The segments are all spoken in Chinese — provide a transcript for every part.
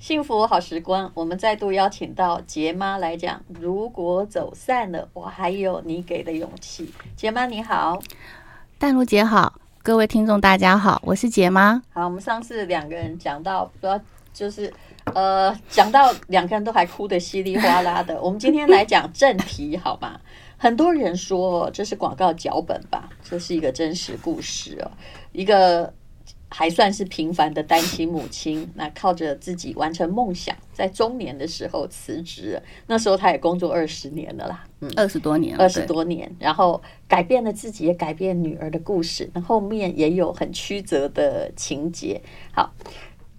幸福好时光，我们再度邀请到杰妈来讲。如果走散了，我还有你给的勇气。杰妈你好，淡如姐好，各位听众大家好，我是杰妈。好，我们上次两个人讲到，不知道就是呃，讲到两个人都还哭得稀里哗啦的。我们今天来讲正题，好吗？很多人说这是广告脚本吧，这是一个真实故事哦，一个。还算是平凡的单亲母亲，那靠着自己完成梦想，在中年的时候辞职。那时候她也工作二十年了啦，嗯，二十多年，二十多年，然后改变了自己，也改变女儿的故事。那后面也有很曲折的情节。好，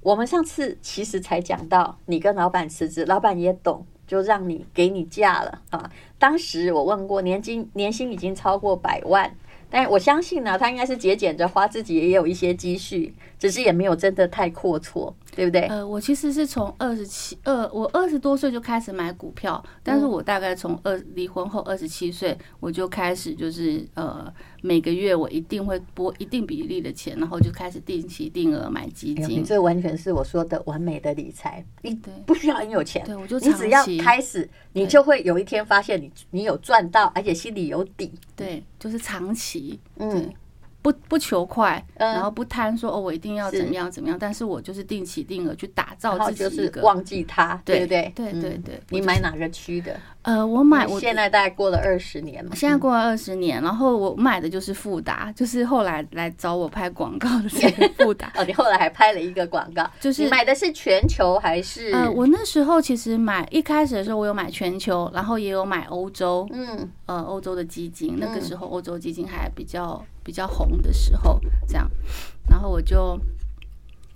我们上次其实才讲到，你跟老板辞职，老板也懂，就让你给你假了啊。当时我问过，年金年薪已经超过百万。但我相信呢，他应该是节俭着花，自己也有一些积蓄，只是也没有真的太阔绰。对不对？呃，我其实是从二十七二，我二十多岁就开始买股票，但是我大概从二离婚后二十七岁，我就开始就是呃每个月我一定会拨一定比例的钱，然后就开始定期定额买基金。你这完全是我说的完美的理财，你不需要很有钱，对，我就你只要开始，你就会有一天发现你你有赚到，而且心里有底。对，就是长期，嗯。不不求快，然后不贪说哦，我一定要怎么样怎么样，但是我就是定期定额去打造自己一个，忘记它，对不对？对对对。你买哪个区的？呃，我买我现在大概过了二十年了，现在过了二十年，然后我买的就是富达，就是后来来找我拍广告的这个 富达。哦，你后来还拍了一个广告，就是买的是全球还是？呃，我那时候其实买一开始的时候，我有买全球，然后也有买欧洲，嗯，呃，欧洲的基金，那个时候欧洲基金还比较。比较红的时候，这样，然后我就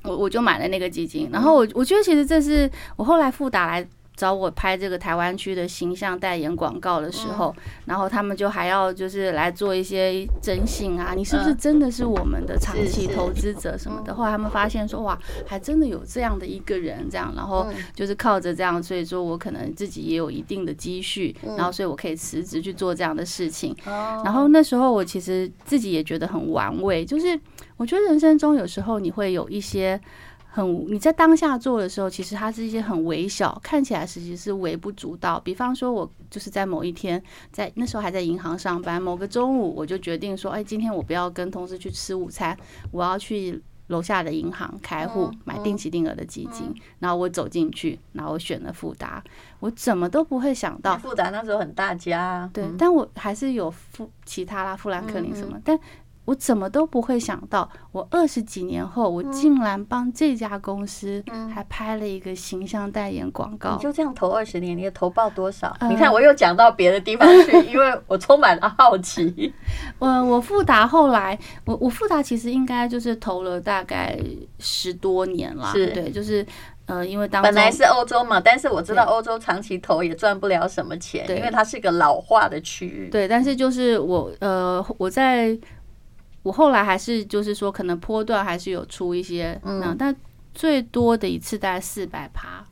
我我就买了那个基金，然后我我觉得其实这是我后来富达来。找我拍这个台湾区的形象代言广告的时候，然后他们就还要就是来做一些征信啊，你是不是真的是我们的长期投资者什么的？后来他们发现说，哇，还真的有这样的一个人，这样，然后就是靠着这样，所以说我可能自己也有一定的积蓄，然后所以我可以辞职去做这样的事情。然后那时候我其实自己也觉得很玩味，就是我觉得人生中有时候你会有一些。很，你在当下做的时候，其实它是一些很微小，看起来实际是微不足道。比方说，我就是在某一天，在那时候还在银行上班，某个中午，我就决定说，哎，今天我不要跟同事去吃午餐，我要去楼下的银行开户买定期定额的基金。然后我走进去，然后我选了富达，我怎么都不会想到，富达那时候很大家，对，但我还是有富其他啦，富兰克林什么，但。我怎么都不会想到，我二十几年后，我竟然帮这家公司还拍了一个形象代言广告。你就这样投二十年，你的投报多少？你看，我又讲到别的地方去，因为我充满了好奇。我我富达后来，我我富达其实应该就是投了大概十多年了。是，对，就是呃，因为当本来是欧洲嘛，但是我知道欧洲长期投也赚不了什么钱，因为它是一个老化的区域。对，但是就是我呃，我在。我后来还是就是说，可能波段还是有出一些，嗯，但最多的一次大概四百趴，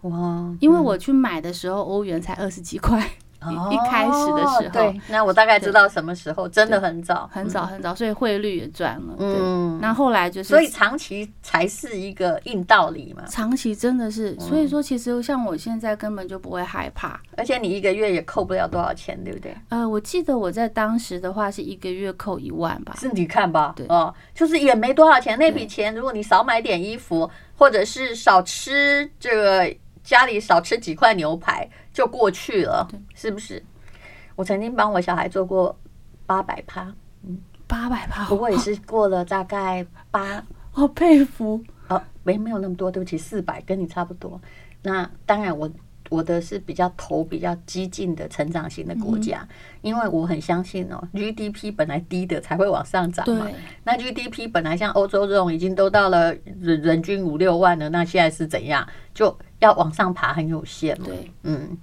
哇！因为我去买的时候，欧元才二十几块。一开始的时候，对，那我大概知道什么时候，真的很早，很早很早，所以汇率也赚了。嗯，那后来就是，所以长期才是一个硬道理嘛。长期真的是，所以说其实像我现在根本就不会害怕，而且你一个月也扣不了多少钱，对不对？呃，我记得我在当时的话是一个月扣一万吧。是你看吧，对，哦，就是也没多少钱。那笔钱，如果你少买点衣服，或者是少吃这个。家里少吃几块牛排就过去了，是不是？我曾经帮我小孩做过八百趴，嗯，八百趴，不过也是过了大概八，好佩服。哦，没没有那么多，对不起，四百跟你差不多。那当然我。我的是比较投比较激进的成长型的国家，因为我很相信哦，GDP 本来低的才会往上涨嘛。那 GDP 本来像欧洲这种已经都到了人人均五六万了，那现在是怎样？就要往上爬很有限嘛。对，嗯，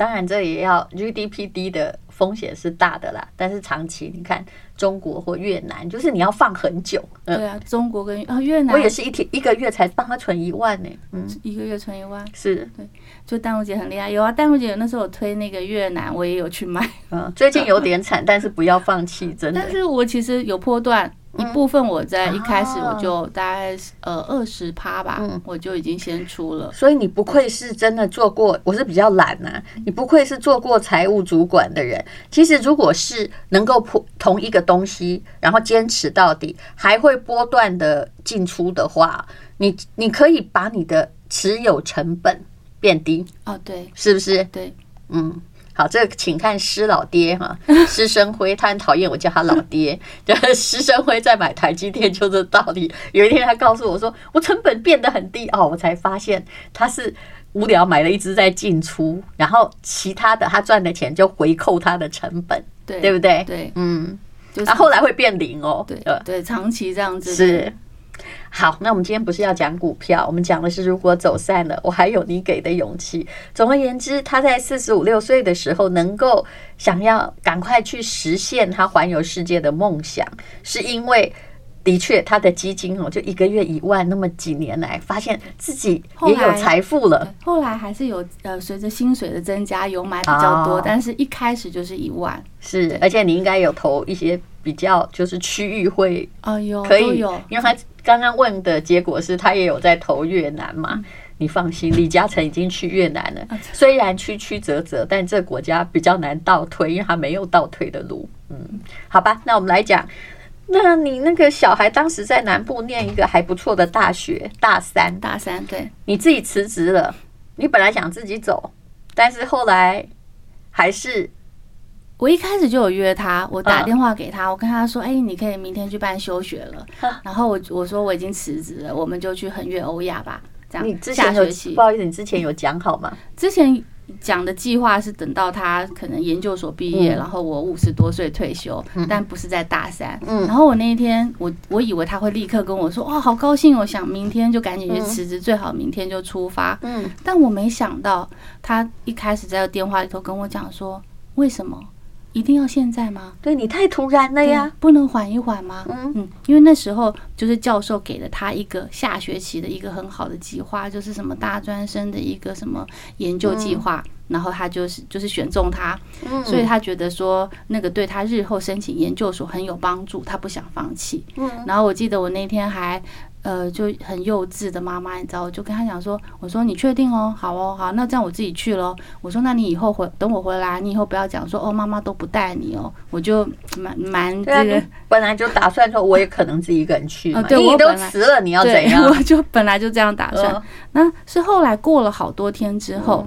当然这也要 GDP 低的。风险是大的啦，但是长期你看中国或越南，就是你要放很久。嗯、对啊，中国跟啊越南，我也是一天一个月才帮他存一万呢。嗯，一个月存一万，是对。就淡如姐很厉害，有啊，淡如姐那时候我推那个越南，我也有去买。嗯，最近有点惨，但是不要放弃，真的。但是我其实有波段，一部分我在一开始我就大概呃二十趴吧，我就已经先出了。所以你不愧是真的做过，我是比较懒呐，你不愧是做过财务主管的人。其实如果是能够破同一个东西，然后坚持到底，还会波段的进出的话，你你可以把你的持有成本变低。哦，对，是不是？对，嗯。好，这个请看施老爹哈，施生辉，他很讨厌我叫他老爹。就是施生辉在买台积电就这道理。有一天他告诉我说，我成本变得很低哦，我才发现他是无聊买了一只在进出，然后其他的他赚的钱就回扣他的成本，对对不对？对，嗯，就是后来会变零哦，对对，长期这样子是。好，那我们今天不是要讲股票，我们讲的是如果走散了，我还有你给的勇气。总而言之，他在四十五六岁的时候，能够想要赶快去实现他环游世界的梦想，是因为的确他的基金哦，就一个月一万，那么几年来，发现自己也有财富了。后来还是有呃，随着薪水的增加，有买比较多，但是一开始就是一万。是，而且你应该有投一些比较，就是区域会啊有可以有，因为他。刚刚问的结果是他也有在投越南嘛？你放心，李嘉诚已经去越南了，虽然曲曲折折，但这国家比较难倒退，因为他没有倒退的路。嗯，好吧，那我们来讲，那你那个小孩当时在南部念一个还不错的大学，大三，大三，对，你自己辞职了，你本来想自己走，但是后来还是。我一开始就有约他，我打电话给他，我跟他说：“哎，你可以明天去办休学了。”然后我我说我已经辞职了，我们就去横越欧亚吧。这样，你之前有不好意思，你之前有讲好吗？之前讲的计划是等到他可能研究所毕业，然后我五十多岁退休，但不是在大三。然后我那一天，我我以为他会立刻跟我说：“哇，好高兴！我想明天就赶紧去辞职，最好明天就出发。”嗯，但我没想到，他一开始在电话里头跟我讲说：“为什么？”一定要现在吗？对，你太突然了呀，不能缓一缓吗？嗯嗯，因为那时候就是教授给了他一个下学期的一个很好的计划，就是什么大专生的一个什么研究计划，嗯、然后他就是就是选中他，嗯、所以他觉得说那个对他日后申请研究所很有帮助，他不想放弃。嗯，然后我记得我那天还。呃，就很幼稚的妈妈，你知道，我就跟他讲说，我说你确定哦，好哦，好，那这样我自己去咯。我说，那你以后回等我回来，你以后不要讲说哦，妈妈都不带你哦。我就蛮蛮这个，本来就打算说我也可能自己一个人去嘛。对，你都辞了，你要怎样？我就本来就这样打算。那是后来过了好多天之后。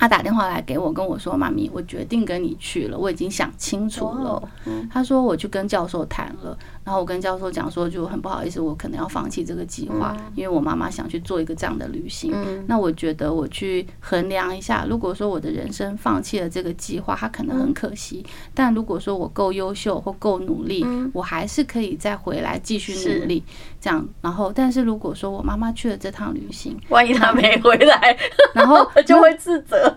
他打电话来给我，跟我说：“妈咪，我决定跟你去了，我已经想清楚了。”他说：“我去跟教授谈了，然后我跟教授讲说，就很不好意思，我可能要放弃这个计划，因为我妈妈想去做一个这样的旅行。那我觉得我去衡量一下，如果说我的人生放弃了这个计划，它可能很可惜；但如果说我够优秀或够努力，我还是可以再回来继续努力。这样，然后，但是如果说我妈妈去了这趟旅行，万一她没回来，然后 就会自责。”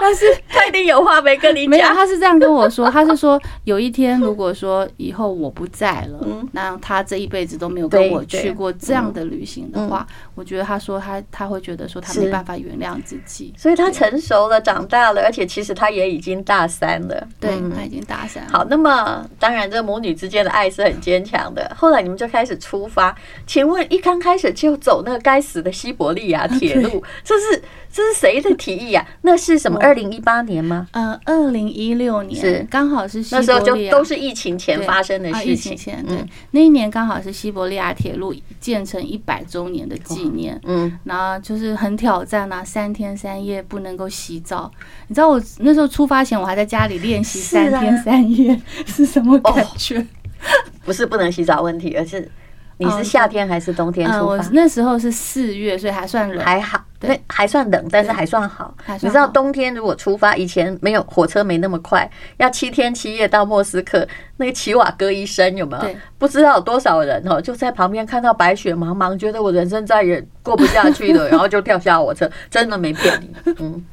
但是她一定有话没跟你讲。没有，他是这样跟我说，他是说有一天如果说以后我不在了，那他这一辈子都没有跟我去过这样的旅行的话，我觉得他说他他会觉得说他没办法原谅自己，所以他成熟了，长大了，而且其实他也已经大三了，对，他已经大三。好，那么当然这母女之间的爱是很坚强的。后来你们就开始出发，请问一刚开始就走那个该死的西伯利亚铁路，这是？这是谁的提议啊？那是什么？二零一八年吗？呃，二零一六年是刚好是那时候就都是疫情前发生的事情。疫情前，对，那一年刚好是西伯利亚铁路建成一百周年的纪念。嗯，然后就是很挑战啊，三天三夜不能够洗澡。你知道我那时候出发前，我还在家里练习三天三夜 是什么感觉？不是不能洗澡问题，而是。你是夏天还是冬天出发？嗯，我那时候是四月，所以还算冷，还好，对，还算冷，但是还算好。你知道冬天如果出发，以前没有火车没那么快，要七天七夜到莫斯科，那个齐瓦戈医生有没有？不知道有多少人哦，就在旁边看到白雪茫茫，觉得我人生再也过不下去了，然后就跳下火车，真的没骗你。嗯，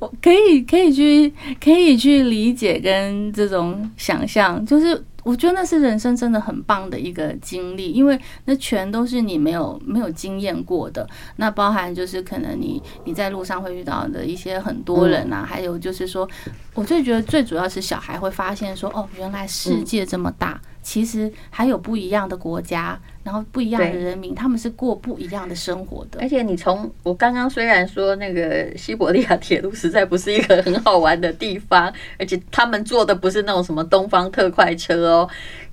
我可以可以去可以去理解跟这种想象，就是。我觉得那是人生真的很棒的一个经历，因为那全都是你没有没有经验过的。那包含就是可能你你在路上会遇到的一些很多人啊，还有就是说，我最觉得最主要是小孩会发现说，哦，原来世界这么大。其实还有不一样的国家，然后不一样的人民，他们是过不一样的生活的。而且你从我刚刚虽然说那个西伯利亚铁路实在不是一个很好玩的地方，而且他们坐的不是那种什么东方特快车哦，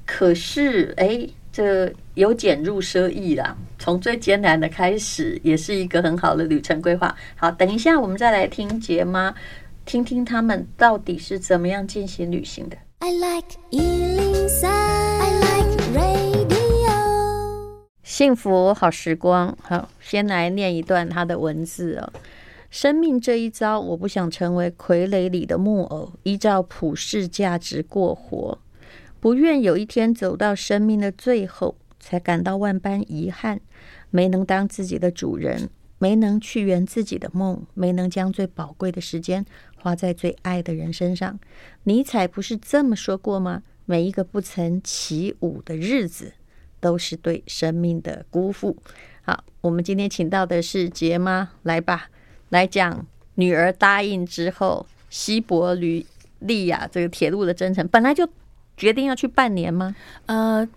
可是哎，这由俭入奢易啦。从最艰难的开始，也是一个很好的旅程规划。好，等一下我们再来听杰妈，听听他们到底是怎么样进行旅行的。I like 103, I like radio。幸福好时光，好，先来念一段他的文字哦。生命这一遭，我不想成为傀儡里的木偶，依照普世价值过活，不愿有一天走到生命的最后，才感到万般遗憾，没能当自己的主人，没能去圆自己的梦，没能将最宝贵的时间花在最爱的人身上。尼采不是这么说过吗？每一个不曾起舞的日子，都是对生命的辜负。好，我们今天请到的是杰妈，来吧，来讲女儿答应之后，西伯利亚这个铁路的征程，本来就决定要去半年吗？呃。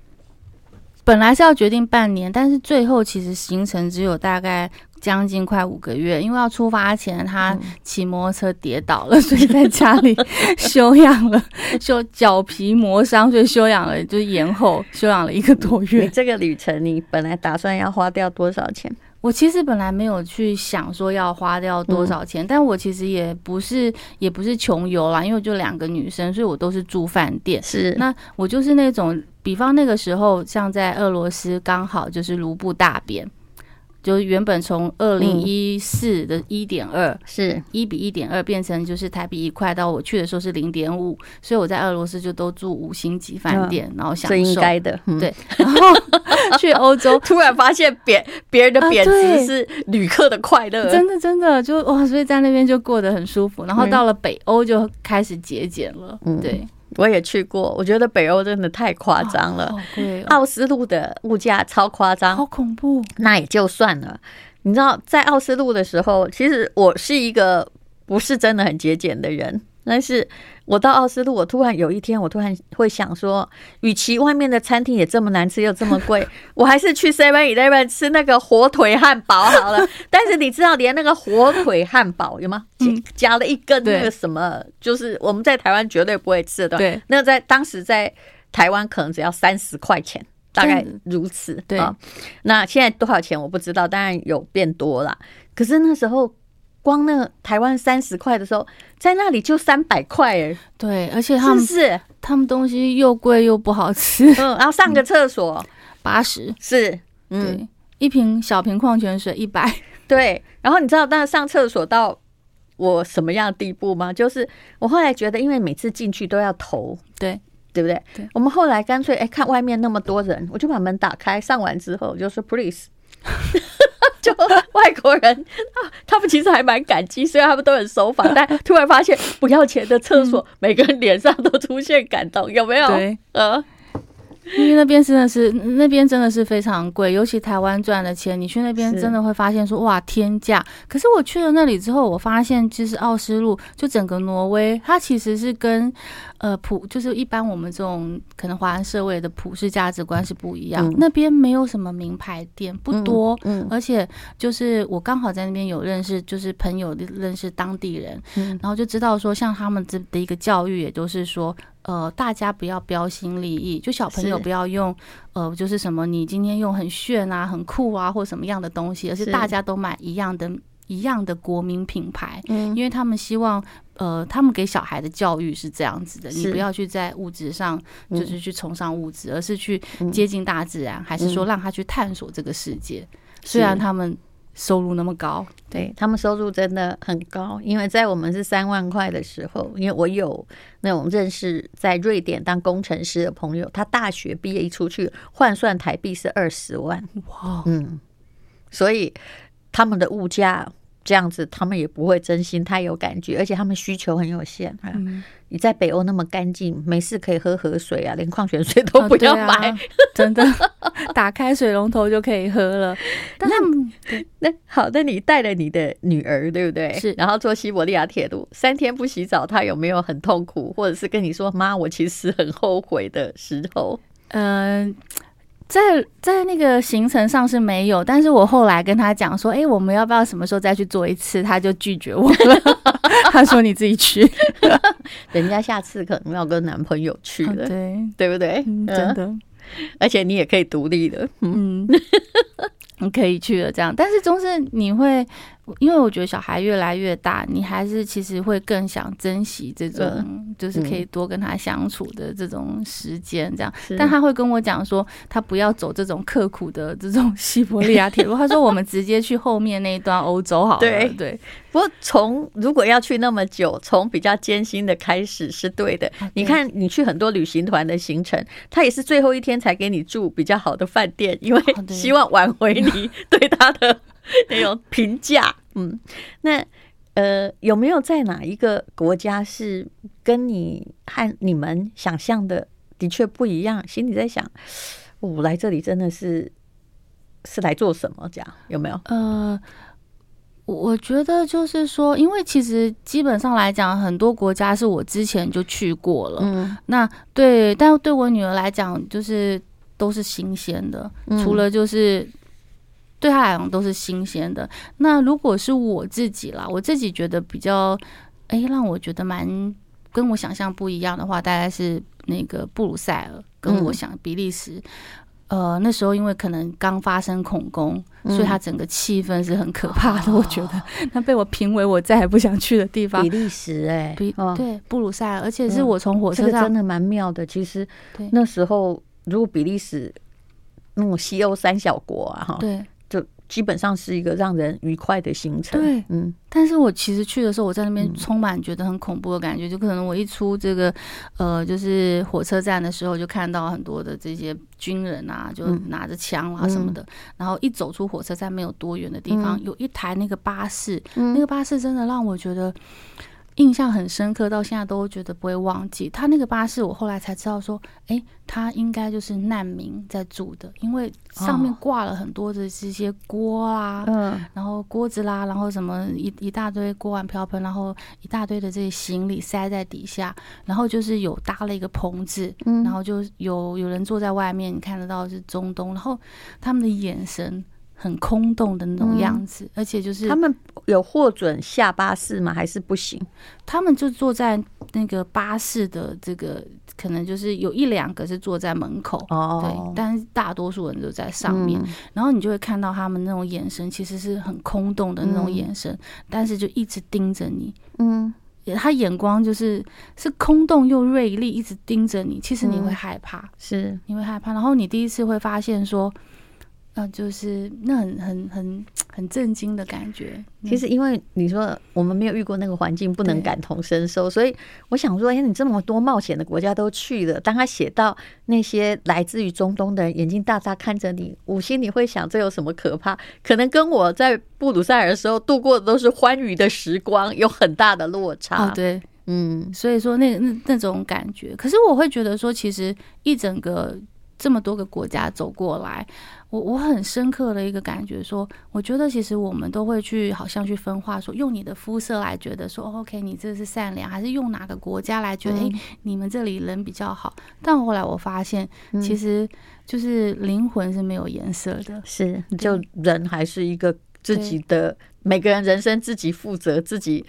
本来是要决定半年，但是最后其实行程只有大概将近快五个月，因为要出发前他骑摩托车跌倒了，所以在家里 休养了，就脚皮磨伤，所以休养了，就是延后休养了一个多月。你这个旅程，你本来打算要花掉多少钱？我其实本来没有去想说要花掉多少钱，嗯、但我其实也不是也不是穷游啦，因为我就两个女生，所以我都是住饭店。是，那我就是那种，比方那个时候，像在俄罗斯，刚好就是卢布大贬。就原本从二零一四的一点二是一比一点二变成就是台币一块，到我去的时候是零点五，所以我在俄罗斯就都住五星级饭店，然后享受。是应该的，嗯、对。然后去欧洲，突然发现别别人的贬值是旅客的快乐，真的真的就哇，所以在那边就过得很舒服。然后到了北欧就开始节俭了，嗯、对。我也去过，我觉得北欧真的太夸张了。奥斯陆的物价超夸张，好恐怖。那也就算了，你知道，在奥斯陆的时候，其实我是一个不是真的很节俭的人。但是我到奥斯陆，我突然有一天，我突然会想说，与其外面的餐厅也这么难吃又这么贵，我还是去 Seven Eleven 吃那个火腿汉堡好了。但是你知道，连那个火腿汉堡有吗？加了一根那个什么，就是我们在台湾绝对不会吃的。对，那在当时在台湾可能只要三十块钱，大概如此。对，那现在多少钱我不知道，当然有变多了。可是那时候。光那个台湾三十块的时候，在那里就三百块哎，对，而且他们是他们东西又贵又不好吃，嗯，然后上个厕所。八十、嗯，是，嗯，对，一瓶小瓶矿泉水一百，对，然后你知道那上厕所到我什么样的地步吗？就是我后来觉得，因为每次进去都要投，对，对不对？对，我们后来干脆哎，看外面那么多人，我就把门打开，上完之后就说 please。就外国人，他们其实还蛮感激，虽然他们都很守法，但突然发现不要钱的厕所，每个人脸上都出现感动，有没有？对，呃。因为那边真的是，那边真的是非常贵，尤其台湾赚的钱，你去那边真的会发现说哇天价。可是我去了那里之后，我发现其实奥斯陆就整个挪威，它其实是跟呃普就是一般我们这种可能华人社会的普世价值观是不一样。嗯、那边没有什么名牌店，不多，嗯，嗯而且就是我刚好在那边有认识，就是朋友认识当地人，嗯，然后就知道说像他们这的一个教育，也就是说。呃，大家不要标新立异，就小朋友不要用，呃，就是什么你今天用很炫啊、很酷啊，或什么样的东西，而是大家都买一样的、一样的国民品牌，嗯，因为他们希望，呃，他们给小孩的教育是这样子的，你不要去在物质上就是去崇尚物质，而是去接近大自然，还是说让他去探索这个世界，虽然他们。收入那么高，对，他们收入真的很高，因为在我们是三万块的时候，因为我有那种认识在瑞典当工程师的朋友，他大学毕业一出去换算台币是二十万，哇，嗯，所以他们的物价。这样子，他们也不会真心太有感觉，而且他们需求很有限。嗯，你在北欧那么干净，没事可以喝河水啊，连矿泉水都不要买，啊、真的，打开水龙头就可以喝了。但那那好，那你带了你的女儿，对不对？是，然后坐西伯利亚铁路三天不洗澡，她有没有很痛苦，或者是跟你说妈，我其实很后悔的时候？嗯、呃。在在那个行程上是没有，但是我后来跟他讲说，哎、欸，我们要不要什么时候再去做一次？他就拒绝我了，他说你自己去，人家下次可能要跟男朋友去了，哦、对。对不对？嗯、真的，而且你也可以独立的，嗯，你 可以去了这样，但是总是你会。因为我觉得小孩越来越大，你还是其实会更想珍惜这种，就是可以多跟他相处的这种时间，这样。但他会跟我讲说，他不要走这种刻苦的这种 西伯利亚铁路。他说我们直接去后面那一段欧洲好了。对对。不过从如果要去那么久，从比较艰辛的开始是对的。你看，你去很多旅行团的行程，他也是最后一天才给你住比较好的饭店，因为希望挽回你 对他的。那种评价，嗯，那呃，有没有在哪一个国家是跟你和你们想象的的确不一样？心里在想，我来这里真的是是来做什么？这样有没有？呃，我觉得就是说，因为其实基本上来讲，很多国家是我之前就去过了，嗯，那对，但对我女儿来讲，就是都是新鲜的，除了就是。对他来讲都是新鲜的。那如果是我自己啦，我自己觉得比较，哎，让我觉得蛮跟我想象不一样的话，大概是那个布鲁塞尔，跟我想比利时。嗯、呃，那时候因为可能刚发生恐攻，嗯、所以它整个气氛是很可怕的。哦、我觉得 那被我评为我再也不想去的地方。比利时、欸，哎，比对布鲁塞尔，而且是我从火车上、嗯这个、真的蛮妙的。其实那时候如果比利时那种西欧三小国啊，哈，对。基本上是一个让人愉快的行程。对，嗯，但是我其实去的时候，我在那边充满觉得很恐怖的感觉。嗯、就可能我一出这个，呃，就是火车站的时候，就看到很多的这些军人啊，就拿着枪啊什么的。嗯、然后一走出火车站没有多远的地方，嗯、有一台那个巴士，嗯、那个巴士真的让我觉得。印象很深刻，到现在都觉得不会忘记。他那个巴士，我后来才知道说，哎，他应该就是难民在住的，因为上面挂了很多的这些锅啊，嗯，然后锅子啦，然后什么一一大堆锅碗瓢盆，然后一大堆的这些行李塞在底下，然后就是有搭了一个棚子，嗯，然后就有有人坐在外面，你看得到是中东，然后他们的眼神。很空洞的那种样子，嗯、而且就是他们有获准下巴士吗？还是不行？他们就坐在那个巴士的这个，可能就是有一两个是坐在门口哦，对，但是大多数人都在上面。嗯、然后你就会看到他们那种眼神，其实是很空洞的那种眼神，嗯、但是就一直盯着你。嗯，他眼光就是是空洞又锐利，一直盯着你。其实你会害怕，嗯、是你会害怕。然后你第一次会发现说。啊，就是那很很很很震惊的感觉。其实，因为你说我们没有遇过那个环境，不能感同身受，所以我想说，哎，你这么多冒险的国家都去了，当他写到那些来自于中东的人眼睛大大看着你，我心里会想，这有什么可怕？可能跟我在布鲁塞尔的时候度过的都是欢愉的时光，有很大的落差。哦、对，嗯，所以说那那那种感觉，可是我会觉得说，其实一整个。这么多个国家走过来，我我很深刻的一个感觉说，我觉得其实我们都会去好像去分化说，用你的肤色来觉得说，OK，你这是善良，还是用哪个国家来觉得，哎、嗯，你们这里人比较好。但后来我发现，其实就是灵魂是没有颜色的，是就人还是一个自己的，每个人人生自己负责自己。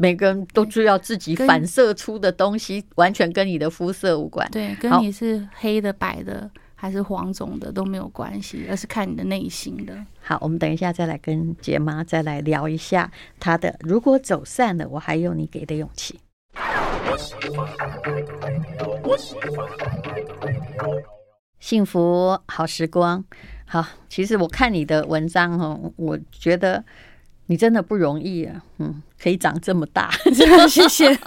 每个人都需要自己反射出的东西，完全跟你的肤色无关。对，跟你是黑的、白的还是黄种的都没有关系，而是看你的内心的。好，我们等一下再来跟杰妈再来聊一下她的。如果走散了，我还有你给的勇气。幸福好时光，好。其实我看你的文章哦，我觉得。你真的不容易啊，嗯，可以长这么大，谢谢。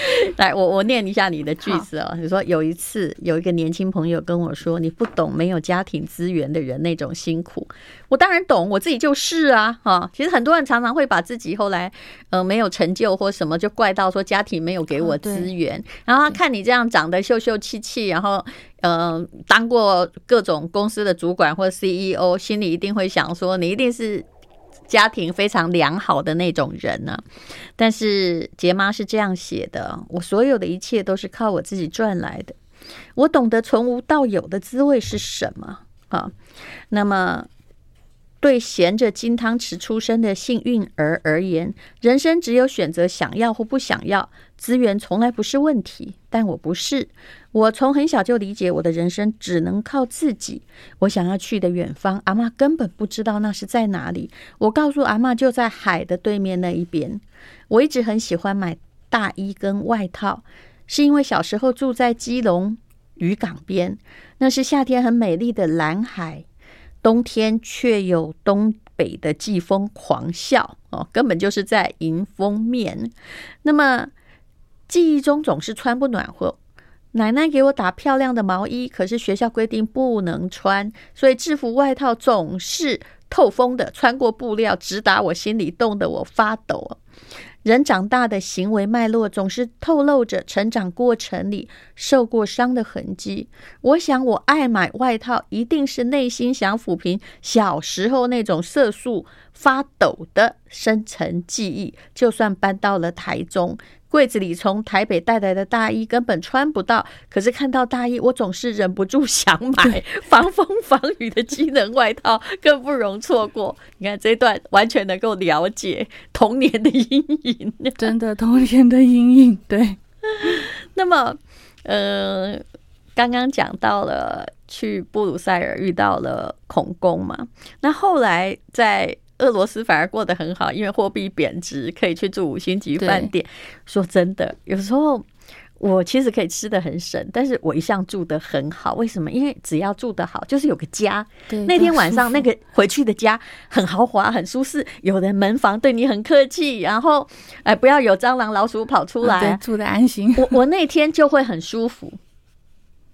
来，我我念一下你的句子哦。你说有一次有一个年轻朋友跟我说，你不懂没有家庭资源的人那种辛苦。我当然懂，我自己就是啊，哈。其实很多人常常会把自己后来呃没有成就或什么，就怪到说家庭没有给我资源。然后他看你这样长得秀秀气气，然后呃当过各种公司的主管或 CEO，心里一定会想说你一定是。家庭非常良好的那种人呢，但是杰妈是这样写的：我所有的一切都是靠我自己赚来的。我懂得从无到有的滋味是什么啊。那么。对衔着金汤匙出生的幸运儿而言，人生只有选择想要或不想要，资源从来不是问题。但我不是，我从很小就理解我的人生只能靠自己。我想要去的远方，阿妈根本不知道那是在哪里。我告诉阿妈，就在海的对面那一边。我一直很喜欢买大衣跟外套，是因为小时候住在基隆渔港边，那是夏天很美丽的蓝海。冬天却有东北的季风狂啸哦，根本就是在迎风面。那么记忆中总是穿不暖和，奶奶给我打漂亮的毛衣，可是学校规定不能穿，所以制服外套总是透风的，穿过布料直达我心里，冻得我发抖。人长大的行为脉络总是透露着成长过程里受过伤的痕迹。我想，我爱买外套，一定是内心想抚平小时候那种色素发抖的深层记忆。就算搬到了台中。柜子里从台北带来的大衣根本穿不到，可是看到大衣，我总是忍不住想买 防风防雨的机能外套，更不容错过。你看这段完全能够了解童年的阴影，真的童年的阴影。对，那么，呃，刚刚讲到了去布鲁塞尔遇到了孔公嘛，那后来在。俄罗斯反而过得很好，因为货币贬值，可以去住五星级饭店。说真的，有时候我其实可以吃的很省，但是我一向住的很好。为什么？因为只要住得好，就是有个家。对，那天晚上那个回去的家很豪华、很舒适，有人门房对你很客气，然后哎，不要有蟑螂、老鼠跑出来，住的安心。我我那天就会很舒服，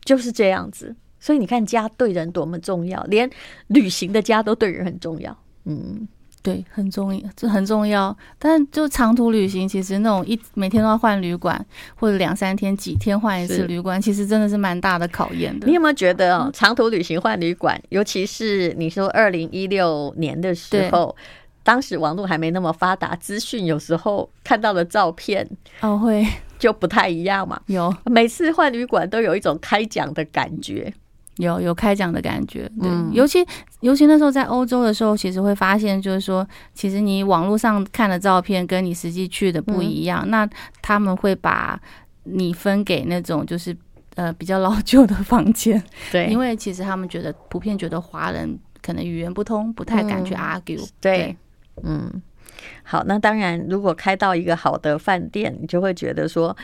就是这样子。所以你看，家对人多么重要，连旅行的家都对人很重要。嗯。对，很重要，这很重要。但就长途旅行，其实那种一每天都要换旅馆，或者两三天、几天换一次旅馆，其实真的是蛮大的考验的。你有没有觉得哦，长途旅行换旅馆，尤其是你说二零一六年的时候，当时网络还没那么发达，资讯有时候看到的照片哦会就不太一样嘛。有每次换旅馆都有一种开讲的感觉。有有开讲的感觉，对，嗯、尤其尤其那时候在欧洲的时候，其实会发现，就是说，其实你网络上看的照片跟你实际去的不一样，嗯、那他们会把你分给那种就是呃比较老旧的房间，对，因为其实他们觉得普遍觉得华人可能语言不通，不太敢去 argue，、嗯、对，对。嗯，好，那当然，如果开到一个好的饭店，你就会觉得说。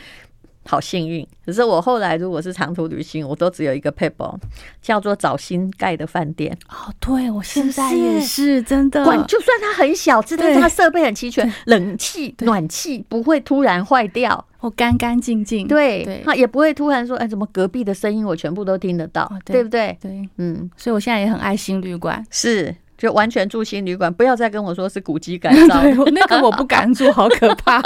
好幸运，可是我后来如果是长途旅行，我都只有一个 paper，，叫做找新盖的饭店。哦，对，我现在也是，是真的。管就算它很小，但是它设备很齐全，冷气、暖气不会突然坏掉，或干干净净。对，它也不会突然说，哎，怎么隔壁的声音我全部都听得到，哦、对，对不对？对，嗯，所以我现在也很爱新旅馆。是。就完全住新旅馆，不要再跟我说是古迹改 造，那个我不敢住，好可怕。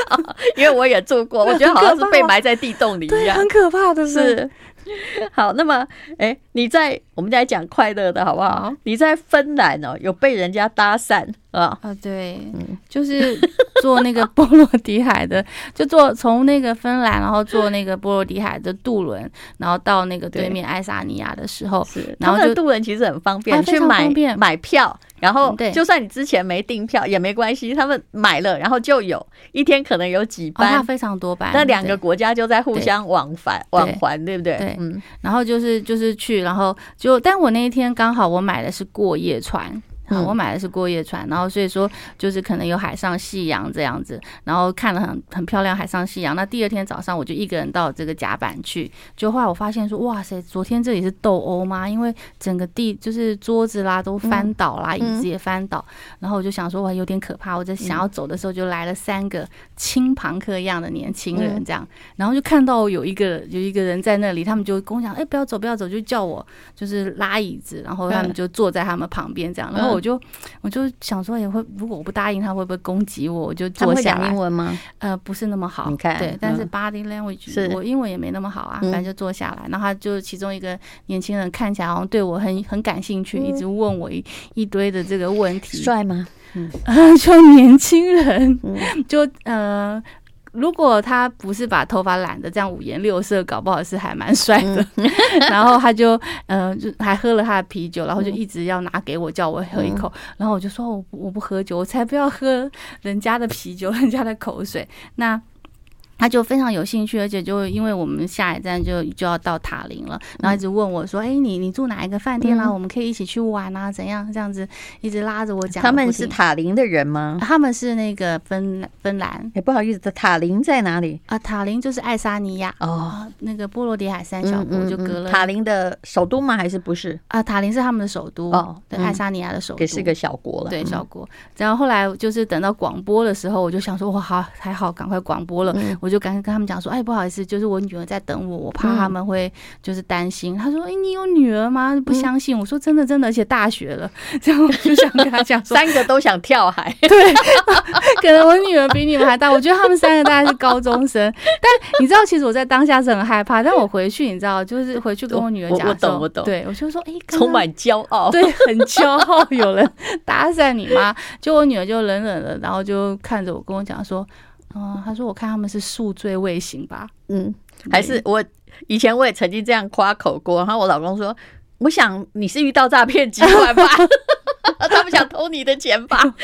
因为我也住过，我觉得好像是被埋在地洞里一样，很可怕的是。好，那么，哎、欸，你在我们在讲快乐的好不好？好，你在芬兰哦，有被人家搭讪啊？啊，对，嗯，就是坐那个波罗的海的，就坐从那个芬兰，然后坐那个波罗的海的渡轮，然后到那个对面爱沙尼亚的时候，是，然后就渡轮其实很方便，啊、去买买票。然后，就算你之前没订票也没关系，他们买了，然后就有一天可能有几班，哦、非常多班。那两个国家就在互相往返往还，对不对？对，嗯。然后就是就是去，然后就，但我那一天刚好我买的是过夜船。嗯、我买的是过夜船，然后所以说就是可能有海上夕阳这样子，然后看了很很漂亮海上夕阳。那第二天早上我就一个人到这个甲板去，就后来我发现说，哇塞，昨天这里是斗殴吗？因为整个地就是桌子啦都翻倒啦，嗯、椅子也翻倒。然后我就想说，哇，有点可怕。我在想要走的时候，就来了三个轻朋克一样的年轻人，这样，然后就看到有一个有一个人在那里，他们就跟我讲，哎，不要走，不要走，就叫我就是拉椅子，然后他们就坐在他们旁边这样，然后我。我就我就想说，也会如果我不答应他，会不会攻击我？我就坐下来。讲英文吗？呃，不是那么好。你看，对，但是 body language，我英文也没那么好啊。反正就坐下来，然后他就其中一个年轻人看起来好像对我很很感兴趣，一直问我一一堆的这个问题。帅吗？嗯，就年轻人，就呃。如果他不是把头发染的这样五颜六色，搞不好是还蛮帅的。嗯、然后他就，呃，就还喝了他的啤酒，然后就一直要拿给我，叫我喝一口。嗯、然后我就说，我我不喝酒，我才不要喝人家的啤酒，人家的口水。那。他就非常有兴趣，而且就因为我们下一站就就要到塔林了，然后一直问我说：“哎、欸，你你住哪一个饭店啦、啊？嗯、我们可以一起去玩啊？怎样？这样子一直拉着我讲。”他们是塔林的人吗？他们是那个芬芬兰。哎，不好意思，塔林在哪里啊？塔林就是爱沙尼亚哦，那个波罗的海三小国就隔了。塔林的首都吗？还是不是啊？塔林是他们的首都哦，对，爱沙尼亚的首都也是个小国了，对，小国。然后后来就是等到广播的时候，我就想说，哇，好还好，赶快广播了，我就赶紧跟他们讲说。哎，不好意思，就是我女儿在等我，我怕他们会就是担心。嗯、他说：“哎，你有女儿吗？不相信。嗯”我说：“真的，真的，而且大学了。”然后我就想跟他讲说：“三个都想跳海。”对，可能我女儿比你们还大。我觉得他们三个大概是高中生。但你知道，其实我在当下是很害怕。但我回去，你知道，就是回去跟我女儿讲，我懂，我懂。对，我就说：“哎，充满骄傲，对，很骄傲，有人搭讪你吗？”就我女儿就冷冷的，然后就看着我跟我讲说。哦，他说我看他们是宿醉未醒吧？嗯，还是我以前我也曾经这样夸口过。然后我老公说，我想你是遇到诈骗集团吧？他们想偷你的钱吧？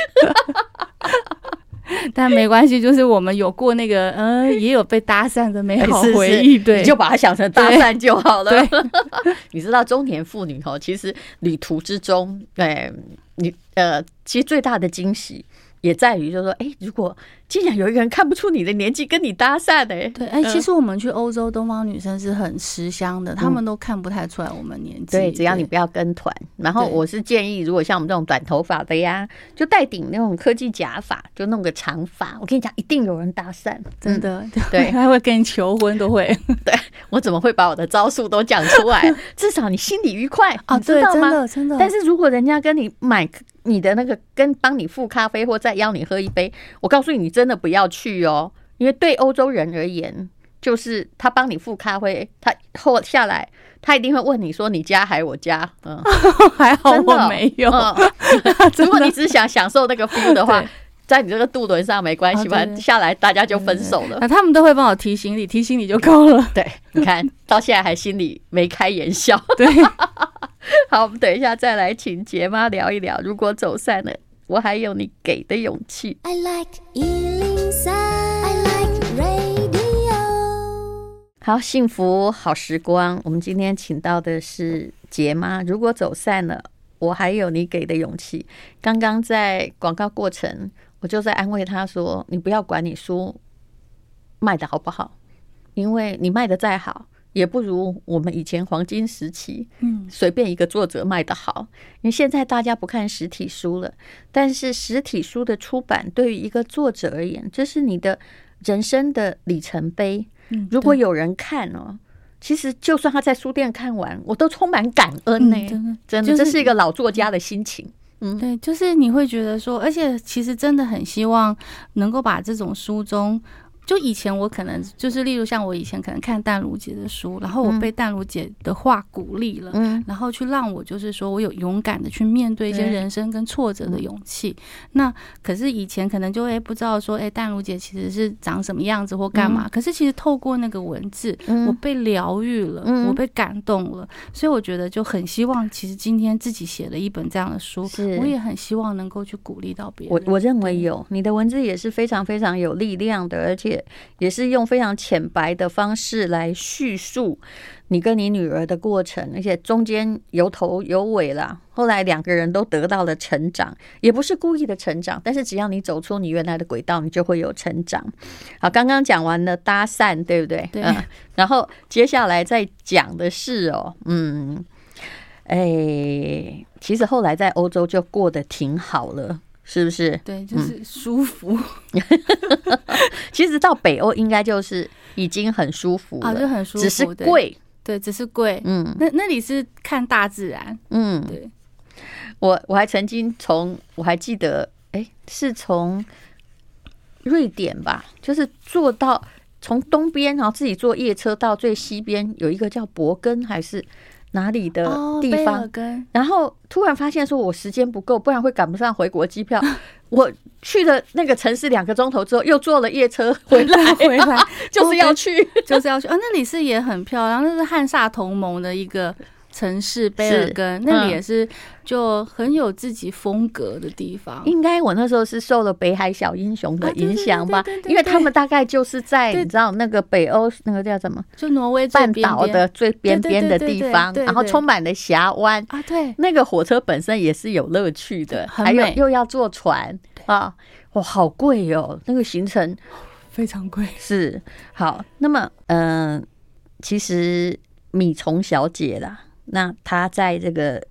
但没关系，就是我们有过那个，嗯、呃，也有被搭讪的美好回忆。是是对，你就把它想成搭讪就好了。你知道中年妇女哦，其实旅途之中，哎，你呃，其实最大的惊喜。也在于，就是说，哎，如果竟然有一个人看不出你的年纪跟你搭讪的，哎，对，哎，其实我们去欧洲，东方女生是很吃香的，他们都看不太出来我们年纪。对，只要你不要跟团。然后我是建议，如果像我们这种短头发的呀，就戴顶那种科技假发，就弄个长发。我跟你讲，一定有人搭讪，真的。对，他会跟你求婚，都会。对，我怎么会把我的招数都讲出来？至少你心里愉快啊，知道吗？真的，真的。但是如果人家跟你买。你的那个跟帮你付咖啡或再邀你喝一杯，我告诉你，你真的不要去哦，因为对欧洲人而言，就是他帮你付咖啡，他后下来他一定会问你说你家还是我家？嗯，还好我没有。如果你只是想享受那个 feel 的话，在你这个渡轮上没关系吧？下来大家就分手了。那他们都会帮我提行李，提行李就够了。对，你看到现在还心里眉开眼笑。对。好，我们等一下再来请杰妈聊一聊。如果走散了，我还有你给的勇气。I like 103, I like radio。好，幸福好时光。我们今天请到的是杰妈。如果走散了，我还有你给的勇气。刚刚在广告过程，我就在安慰她说：“你不要管你书卖的好不好，因为你卖的再好。”也不如我们以前黄金时期，嗯，随便一个作者卖的好。因为现在大家不看实体书了，但是实体书的出版对于一个作者而言，这是你的人生的里程碑。如果有人看哦，其实就算他在书店看完，我都充满感恩呢。真的，真的，这是一个老作家的心情。嗯，对，就是你会觉得说，而且其实真的很希望能够把这种书中。就以前我可能就是，例如像我以前可能看淡如姐的书，然后我被淡如姐的话鼓励了，嗯，然后去让我就是说我有勇敢的去面对一些人生跟挫折的勇气。那可是以前可能就会不知道说，哎，淡如姐其实是长什么样子或干嘛。可是其实透过那个文字，我被疗愈了，我被感动了，所以我觉得就很希望，其实今天自己写了一本这样的书，我也很希望能够去鼓励到别人。我我认为有你的文字也是非常非常有力量的，而且。也是用非常浅白的方式来叙述你跟你女儿的过程，而且中间有头有尾啦。后来两个人都得到了成长，也不是故意的成长，但是只要你走出你原来的轨道，你就会有成长。好，刚刚讲完了搭讪，对不对？对。嗯，然后接下来再讲的是哦，嗯，哎，其实后来在欧洲就过得挺好了。是不是？对，就是舒服。嗯、其实到北欧应该就是已经很舒服了，啊、就很舒服，只是贵。对，只是贵。嗯，那那里是看大自然。嗯，对。我我还曾经从我还记得，哎，是从瑞典吧，就是坐到从东边，然后自己坐夜车到最西边，有一个叫博根还是哪里的地方，哦、然后突然发现说我时间不够，不然会赶不上回国机票。我去了那个城市两个钟头之后，又坐了夜车回来，回来 就是要去，就是要去啊！那里是也很漂亮，那是汉萨同盟的一个。城市贝尔根那里也是就很有自己风格的地方。应该我那时候是受了北海小英雄的影响吧，因为他们大概就是在你知道那个北欧那个叫什么，就挪威半岛的最边边的地方，然后充满了峡湾啊。对，那个火车本身也是有乐趣的，还有又要坐船啊，哇，好贵哦，那个行程非常贵。是好，那么嗯，其实米虫小姐啦。那他在这个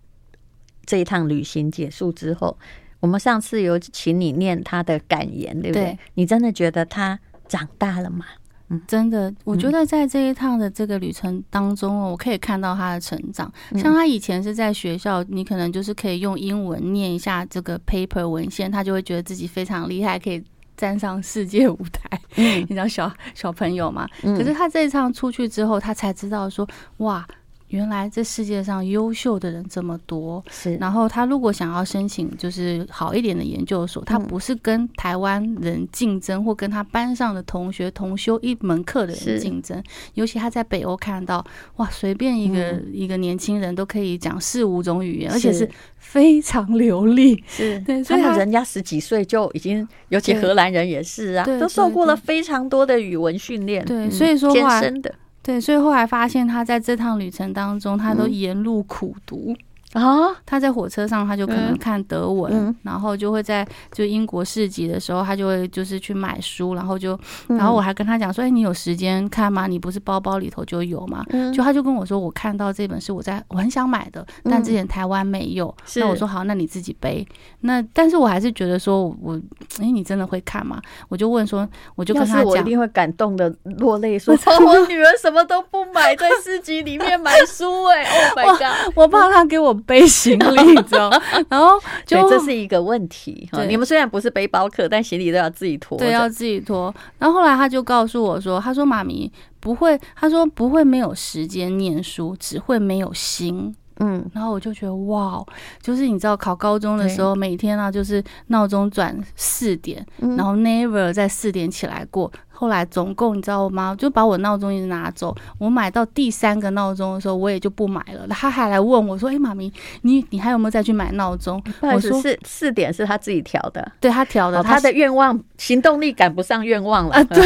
这一趟旅行结束之后，我们上次有请你念他的感言，对不对？对，你真的觉得他长大了吗？嗯，真的，我觉得在这一趟的这个旅程当中，我可以看到他的成长。像他以前是在学校，你可能就是可以用英文念一下这个 paper 文献，他就会觉得自己非常厉害，可以站上世界舞台。嗯，你知道小小朋友嘛？可是他这一趟出去之后，他才知道说，哇。原来这世界上优秀的人这么多，是。然后他如果想要申请就是好一点的研究所，他不是跟台湾人竞争，或跟他班上的同学同修一门课的人竞争。尤其他在北欧看到，哇，随便一个一个年轻人都可以讲四五种语言，而且是非常流利。是 对，所以他们人家十几岁就已经，尤其荷兰人也是啊，都受过了非常多的语文训练。对，所以说天生的。对，所以后来发现他在这趟旅程当中，他都沿路苦读。啊，他在火车上，他就可能看德文，然后就会在就英国市集的时候，他就会就是去买书，然后就，然后我还跟他讲说，哎、欸，你有时间看吗？你不是包包里头就有吗？嗯、就他就跟我说，我看到这本是我在我很想买的，但之前台湾没有。嗯、那我说好，那你自己背。那但是我还是觉得说我，哎、欸，你真的会看吗？我就问说，我就跟他讲，我一定会感动的落泪，说 我女儿什么都不买，在市集里面买书、欸，哎，Oh my god，我，我怕他给我。背行李，你知道？然后就这是一个问题。对，你们虽然不是背包客，但行李都要自己拖。对，要自己拖。然后后来他就告诉我说：“他说妈咪不会，他说不会没有时间念书，只会没有心。”嗯，然后我就觉得哇，就是你知道考高中的时候，每天啊就是闹钟转四点，然后 never 在四点起来过。后来总共你知道吗？就把我闹钟一直拿走。我买到第三个闹钟的时候，我也就不买了。他还来问我说：“哎、欸，妈咪，你你还有没有再去买闹钟？”我说：“四四点是他自己调的，对他调的。哦、他的愿望行动力赶不上愿望了啊！对，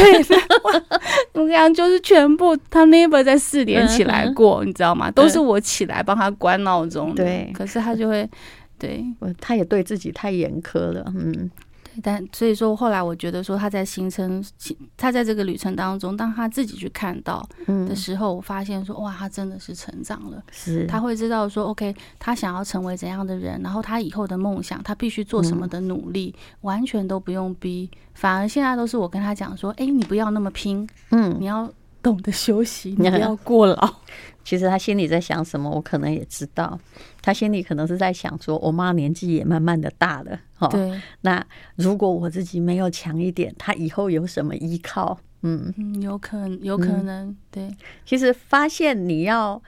我这样就是全部他 never 在四点起来过，你知道吗？都是我起来帮他关闹钟。对，可是他就会对，他也对自己太严苛了，嗯。但所以说，后来我觉得说他在行程，他在这个旅程当中，当他自己去看到的时候，我发现说，哇，他真的是成长了。是，他会知道说，OK，他想要成为怎样的人，然后他以后的梦想，他必须做什么的努力，完全都不用逼，反而现在都是我跟他讲说，哎，你不要那么拼，嗯，你要懂得休息，你不 要过劳。其实他心里在想什么，我可能也知道。他心里可能是在想说，我妈年纪也慢慢的大了，哈。对。那如果我自己没有强一点，他以后有什么依靠？嗯，有可能，有可能。嗯、对。其实发现你要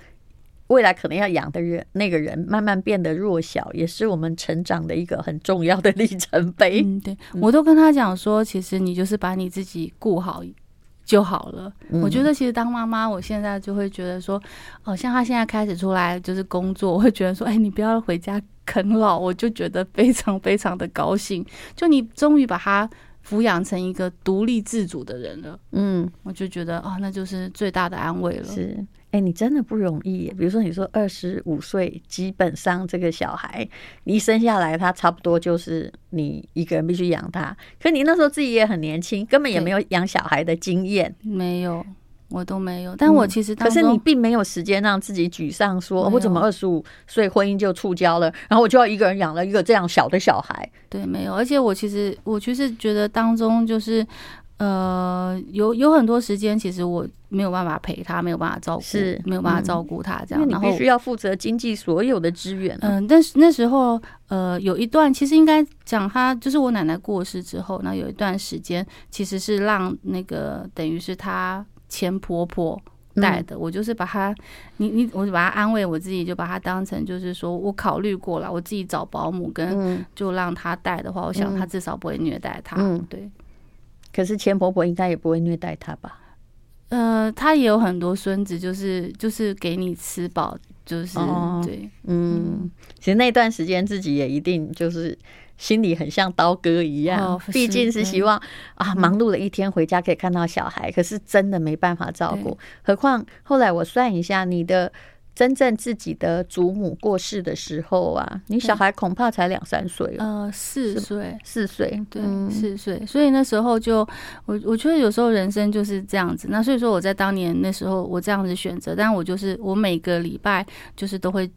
未来可能要养的人，那个人慢慢变得弱小，也是我们成长的一个很重要的里程碑。嗯，对。我都跟他讲说，其实你就是把你自己顾好。就好了。我觉得其实当妈妈，我现在就会觉得说，哦，像他现在开始出来就是工作，我会觉得说，哎，你不要回家啃老，我就觉得非常非常的高兴。就你终于把他抚养成一个独立自主的人了，嗯，我就觉得哦，那就是最大的安慰了。是。哎，你真的不容易。比如说，你说二十五岁，基本上这个小孩你一生下来，他差不多就是你一个人必须养他。可你那时候自己也很年轻，根本也没有养小孩的经验，没有，我都没有。但我其实可是你并没有时间让自己沮丧，说我怎么二十五岁婚姻就触礁了，然后我就要一个人养了一个这样小的小孩。对，没有。而且我其实，我其实觉得当中就是。呃，有有很多时间，其实我没有办法陪他，没有办法照顾，是没有办法照顾他这样。你必须要负责经济所有的资源。嗯，但是那时候，呃，有一段其实应该讲，他就是我奶奶过世之后，那有一段时间其实是让那个等于是他前婆婆带的，我就是把他，你你，我就把他安慰我自己，就把他当成就是说我考虑过了，我自己找保姆跟就让他带的话，我想他至少不会虐待他。嗯，对。可是钱婆婆应该也不会虐待他吧？呃，他也有很多孙子，就是就是给你吃饱，就是对，嗯，其实那段时间自己也一定就是。心里很像刀割一样，毕竟是希望啊，忙碌了一天回家可以看到小孩，可是真的没办法照顾。何况后来我算一下，你的真正自己的祖母过世的时候啊，你小孩恐怕才两三岁，呃，四岁，四岁，对，四岁。所以那时候就我我觉得有时候人生就是这样子。那所以说我在当年那时候我这样子选择，但我就是我每个礼拜就是都会。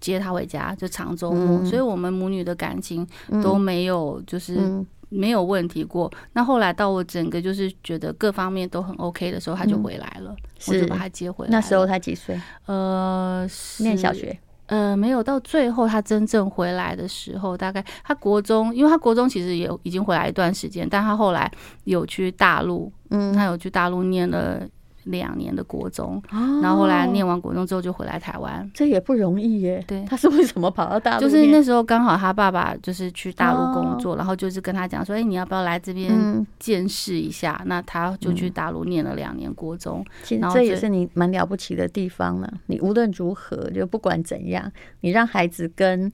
接他回家就长周末，嗯、所以我们母女的感情都没有就是没有问题过。嗯、那后来到我整个就是觉得各方面都很 OK 的时候，他就回来了，嗯、我就把他接回来。那时候他几岁？呃，念小学？呃，没有。到最后他真正回来的时候，大概他国中，因为他国中其实也已经回来一段时间，但他后来有去大陆，嗯，他有去大陆念了。两年的国中，然后后来念完国中之后就回来台湾，这也不容易耶。对，他是为什么跑到大陆？就是那时候刚好他爸爸就是去大陆工作，然后就是跟他讲说：“哎，你要不要来这边见识一下？”那他就去大陆念了两年国中。其实这也是你蛮了不起的地方了。你无论如何，就不管怎样，你让孩子跟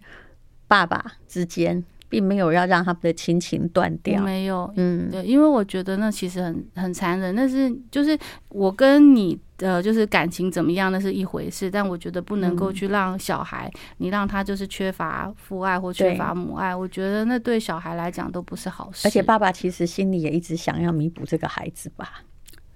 爸爸之间。并没有要让他们的亲情断掉，没有，嗯，对，因为我觉得那其实很很残忍，但是就是我跟你的就是感情怎么样，那是一回事，但我觉得不能够去让小孩，嗯、你让他就是缺乏父爱或缺乏母爱，我觉得那对小孩来讲都不是好事。而且爸爸其实心里也一直想要弥补这个孩子吧，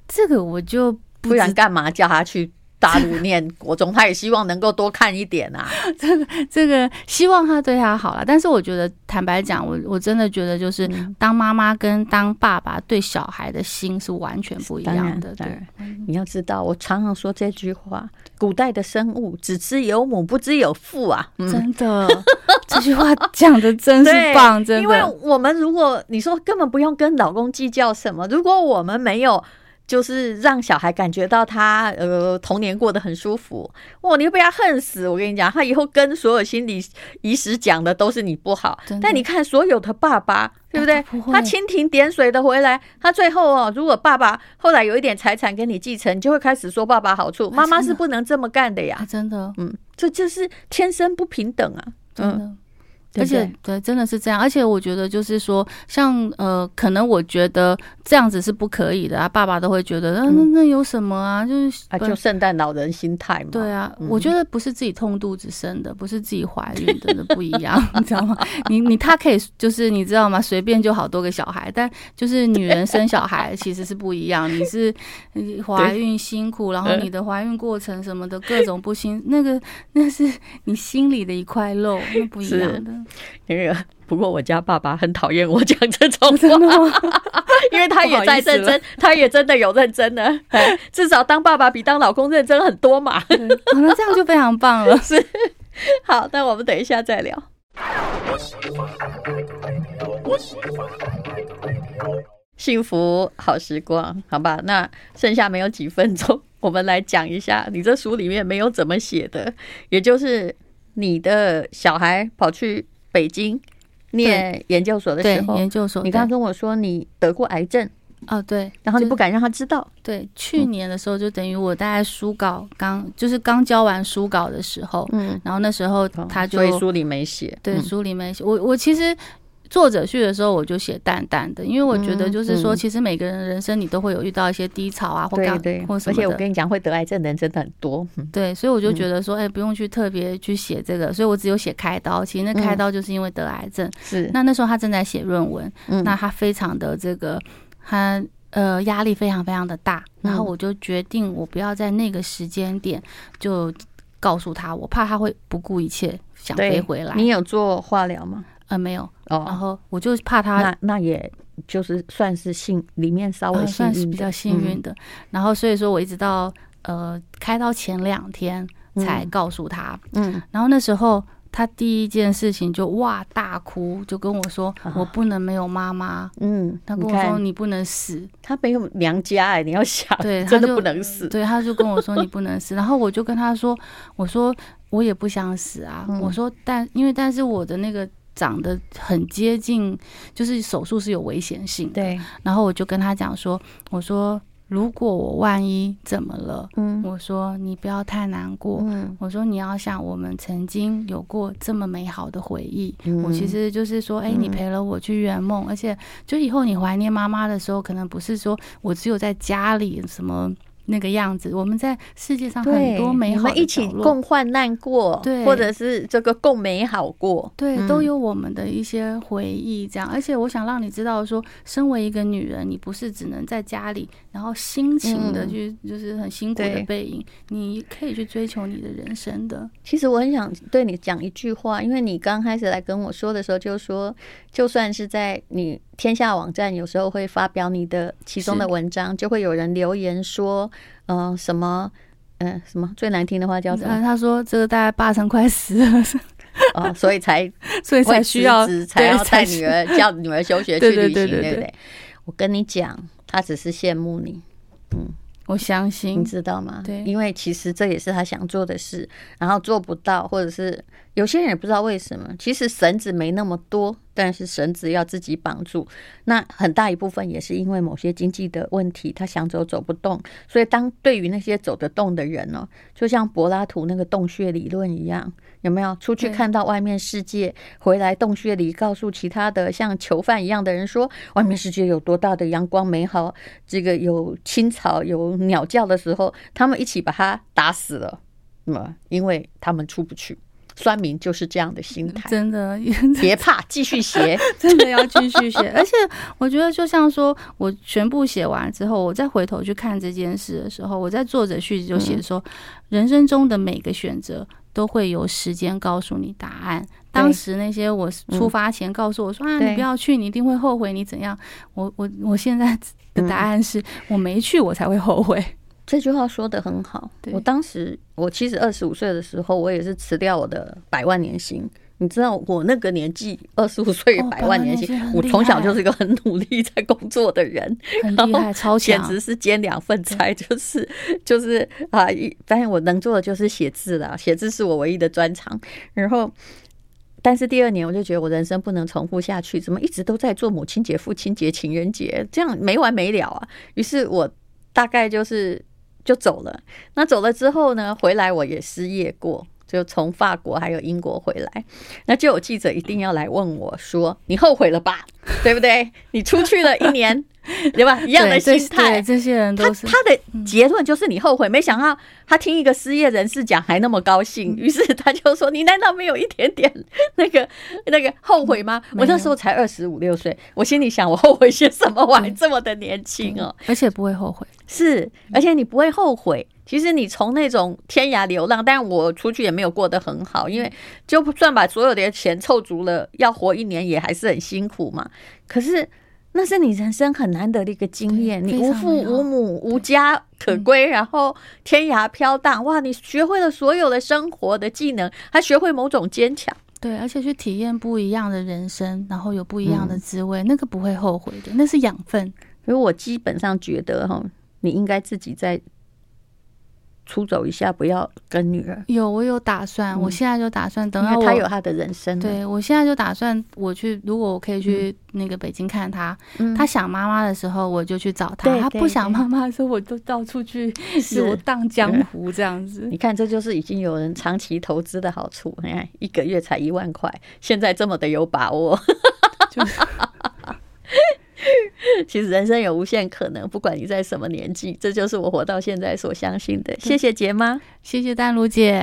这个我就不，不然干嘛叫他去？大陆念国中，他也希望能够多看一点啊。这 个这个，希望他对他好了。但是我觉得，坦白讲，我我真的觉得，就是当妈妈跟当爸爸对小孩的心是完全不一样的。对，你要知道，我常常说这句话：古代的生物只知有母，不知有父啊。真的，这句话讲的真是棒，真的。因为我们如果你说根本不用跟老公计较什么，如果我们没有。就是让小孩感觉到他呃童年过得很舒服，哇！你会被他恨死。我跟你讲，他以后跟所有心理医师讲的都是你不好。但你看所有的爸爸，对不对？不他蜻蜓点水的回来，他最后哦，如果爸爸后来有一点财产跟你继承，你就会开始说爸爸好处。妈妈是不能这么干的呀，真的。嗯，这就是天生不平等啊，真的。嗯而且，对，真的是这样。而且，我觉得就是说，像呃，可能我觉得这样子是不可以的啊。爸爸都会觉得，那那那有什么啊？就是啊，就圣诞老人心态嘛。对啊，我觉得不是自己痛肚子生的，不是自己怀孕的，不一样，你知道吗？你你他可以就是你知道吗？随便就好多个小孩，但就是女人生小孩 其实是不一样。你是怀孕辛苦，然后你的怀孕过程什么的各种不辛，那个那是你心里的一块肉，那不一样的。那个，不过我家爸爸很讨厌我讲这种 话，因为他也在认真，他也真的有认真的，至少当爸爸比当老公认真很多嘛。那这样就非常棒了。是，好，那我们等一下再聊。幸福好时光，好吧？那剩下没有几分钟，我们来讲一下你这书里面没有怎么写的，也就是你的小孩跑去。北京念研究所的时候，研究所，你刚刚跟我说你得过癌症哦，对，然后你不敢让他知道。对，去年的时候就等于我大概书稿刚就是刚交完书稿的时候，嗯，然后那时候他就所以书里没写，对，书里没写。我我其实。作者序的时候，我就写淡淡的，因为我觉得就是说，其实每个人的人生你都会有遇到一些低潮啊，或干或什么的。而且我跟你讲，会得癌症的人真的很多。对，所以我就觉得说，哎，不用去特别去写这个，所以我只有写开刀。其实那开刀就是因为得癌症。是。那那时候他正在写论文，那他非常的这个，他呃压力非常非常的大。然后我就决定，我不要在那个时间点就告诉他，我怕他会不顾一切想飞回来。你有做化疗吗？呃，没有哦，然后我就怕他，那那也就是算是幸里面稍微算是比较幸运的，然后所以说我一直到呃开刀前两天才告诉他，嗯，然后那时候他第一件事情就哇大哭，就跟我说：“我不能没有妈妈。”嗯，他跟我说：“你不能死。”他没有娘家哎，你要想，对，真的不能死。对，他就跟我说：“你不能死。”然后我就跟他说：“我说我也不想死啊。”我说：“但因为但是我的那个长得很接近，就是手术是有危险性的。”对。然后我就跟他讲说：“我说。”如果我万一怎么了，嗯，我说你不要太难过，嗯，我说你要想我们曾经有过这么美好的回忆，嗯，我其实就是说，哎，你陪了我去圆梦，而且就以后你怀念妈妈的时候，可能不是说我只有在家里什么。那个样子，我们在世界上很多美好的，我们一起共患难过，对，或者是这个共美好过，对，都有我们的一些回忆。这样，而且我想让你知道，说，身为一个女人，你不是只能在家里，然后辛勤的去，就是很辛苦的背影，你可以去追求你的人生的。其实我很想对你讲一句话，因为你刚开始来跟我说的时候，就说，就算是在你。天下网站有时候会发表你的其中的文章，就会有人留言说，嗯、呃，什么，嗯、呃，什么最难听的话叫什么？他说这个大概八成快死了，哦，所以才 所以才需要才要带女儿 叫女儿休学去旅行，对不对？我跟你讲，他只是羡慕你，嗯。我相信，你知道吗？对，因为其实这也是他想做的事，然后做不到，或者是有些人也不知道为什么。其实绳子没那么多，但是绳子要自己绑住。那很大一部分也是因为某些经济的问题，他想走走不动。所以当对于那些走得动的人呢，就像柏拉图那个洞穴理论一样。有没有出去看到外面世界，回来洞穴里告诉其他的像囚犯一样的人说，外面世界有多大的阳光美好，这个有青草有鸟叫的时候，他们一起把他打死了。那么，因为他们出不去，酸民就是这样的心态。真的，别怕，继续写，真的要继续写。而且我觉得，就像说我全部写完之后，我再回头去看这件事的时候，我在作者序就写说，人生中的每个选择。都会有时间告诉你答案。当时那些我出发前告诉我说、嗯、啊，你不要去，你一定会后悔，你怎样？我我我现在的答案是、嗯、我没去，我才会后悔。这句话说的很好。我当时我其实二十五岁的时候，我也是辞掉我的百万年薪。你知道我那个年纪，二十五岁百万年薪，我从小就是一个很努力在工作的人，很厉害，超强，简直是兼两份差，就是就是啊，一发现我能做的就是写字了，写字是我唯一的专长。然后，但是第二年我就觉得我人生不能重复下去，怎么一直都在做母亲节、父亲节、情人节，这样没完没了啊？于是我大概就是就走了。那走了之后呢，回来我也失业过。就从法国还有英国回来，那就有记者一定要来问我说：“你后悔了吧？对不对？你出去了一年，对吧？一样的心态，这些人都是他，他的结论就是你后悔。没想到他听一个失业人士讲还那么高兴，于是他就说：你难道没有一点点 那个那个后悔吗？我那时候才二十五六岁，我心里想：我后悔些什么？我还这么的年轻哦，而且不会后悔。是，而且你不会后悔。”其实你从那种天涯流浪，但我出去也没有过得很好，因为就算把所有的钱凑足了，要活一年也还是很辛苦嘛。可是那是你人生很难得的一个经验，你无父无母无家可归，然后天涯飘荡，哇！你学会了所有的生活的技能，还学会某种坚强，对，而且去体验不一样的人生，然后有不一样的滋味，那个不会后悔的，那是养分。所以我基本上觉得哈，你应该自己再。出走一下，不要跟女儿。有，我有打算，我现在就打算等到他有他的人生。对，我现在就打算我去，如果我可以去那个北京看他，他想妈妈的时候我就去找他，他不想妈妈的时候我就到处去游荡江湖这样子。你看，这就是已经有人长期投资的好处。你看，一个月才一万块，现在这么的有把握。就是 其实人生有无限可能，不管你在什么年纪，这就是我活到现在所相信的。谢谢杰妈，谢谢丹如姐。